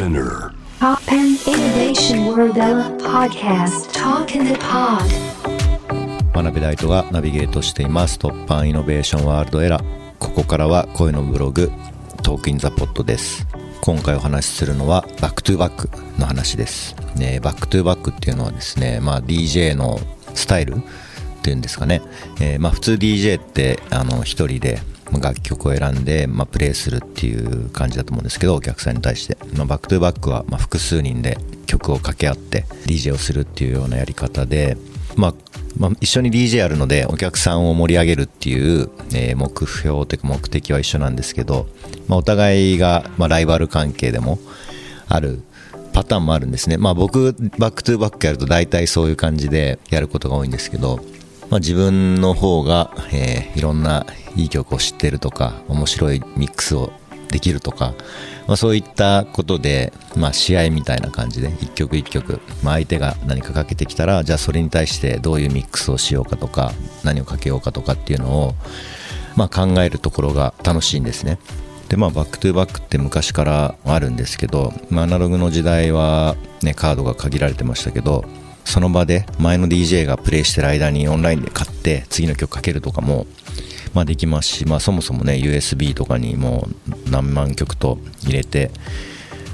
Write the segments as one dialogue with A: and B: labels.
A: Spinear. Toppan Innovation World Podcast. Talk in the Pod.
B: 真鍋大斗がナビゲートしています。 Toppan Innovation World Era。ここからは声のブログ Talk in the Pod です。今回お話しするのは back to back の話です、ね、 back to back っていうのはですね、まあ、DJ のスタイルっていうんですかね、えーまあ普通 DJ ってあの一人でまあ楽曲を選んで、まあ、プレイするっていう感じだと思うんですけどお客さんに対して、まあ、 back to back はまあ複数人で曲を掛け合って DJ をするっていうようなやり方で、まあまあ、一緒に DJ やるのでお客さんを盛り上げるっていう、えー目標というか目的は一緒なんですけど、まあ、お互いが、まあ、ライバル関係でもあるパターンもあるんですね。まあ僕、 back to back やると大体そういう感じでやることが多いんですけど、まあ自分の方が、えーいろんないい曲を知ってるとか、面白いミックスをできるとか、まあそういったことで、まあ試合みたいな感じで、一曲一曲、まあ相手が何かかけてきたら、じゃあそれに対してどういうミックスをしようかとか、何をかけようかとかっていうのを、まあ考えるところが楽しいんですね。でまあ back to back って昔からあるんですけど、まあ、アナログの時代は、ね、カードが限られてましたけどその場で前の DJ がプレイしてる間にオンラインで買って次の曲かけるとかも、まあ、できますし、まあ、そもそもね USB とかにもう何万曲と入れて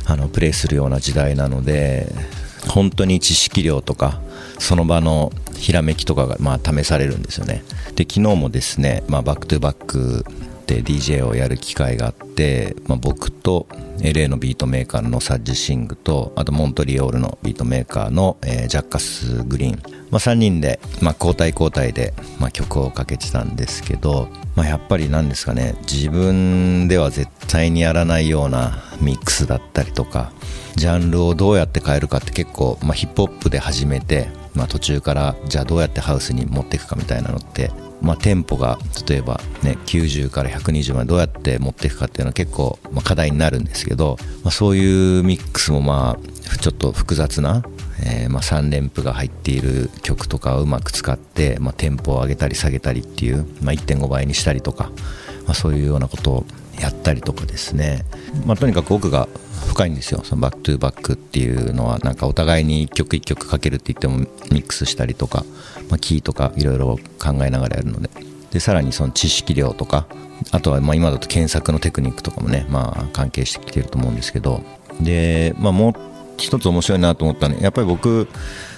B: あのプレイするような時代なので本当に知識量とかその場のひらめきとかがまあ試されるんですよね。で昨日もですね、まあ、 back to back DJ をやる機会があって、まあ、僕と LA のビートメーカーのサッジシングとあとモントリオールのビートメーカーの、えー Jacques Greene、まあ、3人で、まあ、交代交代で、まあ、曲をかけてたんですけど、まあ、やっぱりなんですかね自分では絶対にやらないようなミックスだったりとかジャンルをどうやって変えるかって結構、まあ、ヒップホップで始めて、まあ、途中からじゃあどうやってハウスに持っていくかみたいなのってまあ、テンポが例えば、ね、90から120までどうやって持っていくかっていうのは結構、まあ、課題になるんですけど、まあ、そういうミックスもまあちょっと複雑な、えーまあ、3連符が入っている曲とかをうまく使って、まあ、テンポを上げたり下げたりっていう、まあ、1.5倍にしたりとか、まあ、そういうようなことをやったりとかですね、まあ、とにかく奥が深いんですよ。そのバックトゥバックっていうのは。なんかお互いに一曲一曲かけるって言ってもミックスしたりとか、まあ、キーとかいろいろ考えながらやるので。でさらにその知識量とかあとはま今だと検索のテクニックとかもね、まあ、関係してきてると思うんですけど。で、まあ、もう一つ面白いなと思ったのはやっぱり僕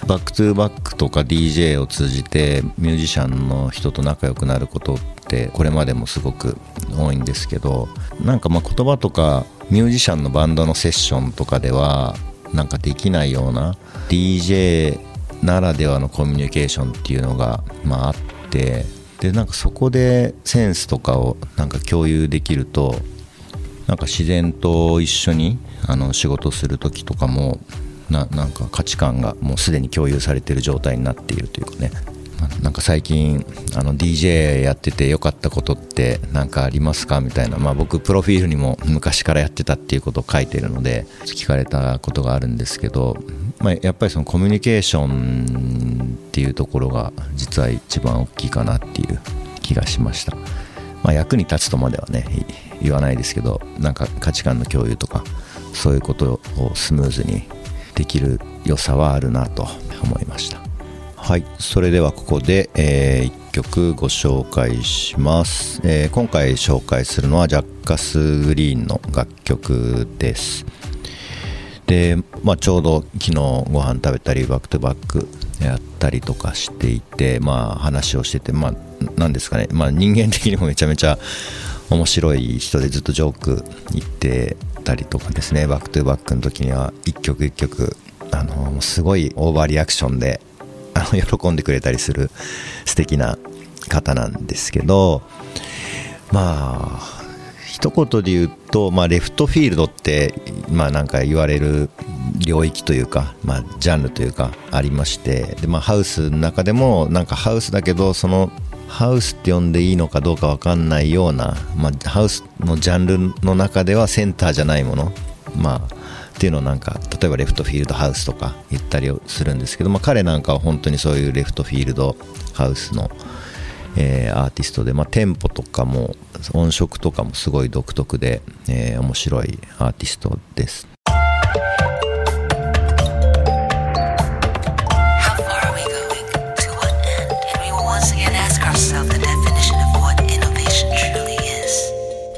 B: back to back とか DJ を通じてミュージシャンの人と仲良くなることってこれまでもすごく多いんですけどなんかま言葉とかミュージシャンのバンドのセッションとかではなんかできないような DJ ならではのコミュニケーションっていうのがまああってでなんかそこでセンスとかをなんか共有できるとなんか自然と一緒にあの仕事する時とかもななんか価値観がもうすでに共有されている状態になっているというかねなんか最近あの DJ やってて良かったことって何かありますかみたいな、まあ、僕プロフィールにも昔からやってたっていうことを書いてるので聞かれたことがあるんですけど、まあ、やっぱりそのコミュニケーションっていうところが実は一番大きいかなっていう気がしました。まあ、役に立つとまではね言わないですけどなんか価値観の共有とかそういうことをスムーズにできる良さはあるなと思いました。はいそれではここで、え1曲ご紹介します、えー今回紹介するのはジャッカス・グリーンの楽曲です。で、まあ、ちょうど昨日ご飯食べたりバックトゥバックやったりとかしていて、まあ、話をしてて、まあ、なんですかね、まあ、人間的にもめちゃめちゃ面白い人でずっとジョーク言ってたりとかですね。バックトゥバックの時には一曲一曲あのすごいオーバーリアクションであの 喜んでくれたりする素敵な方なんですけどまあ一言で言うと、まあ、レフトフィールドって、まあ、なんか言われる領域というか、まあ、ジャンルというかありましてで、まあ、ハウスの中でもなんかハウスだけどそのハウスって呼んでいいのかどうか分かんないような、まあ、ハウスのジャンルの中ではセンターじゃないもの、まあ、っていうのをなんか例えばレフトフィールドハウスとか言ったりするんですけど、まあ、彼なんかは本当にそういうレフトフィールドハウスのえーアーティストで、まあ、テンポとかも音色とかもすごい独特で、えー面白いアーティストです。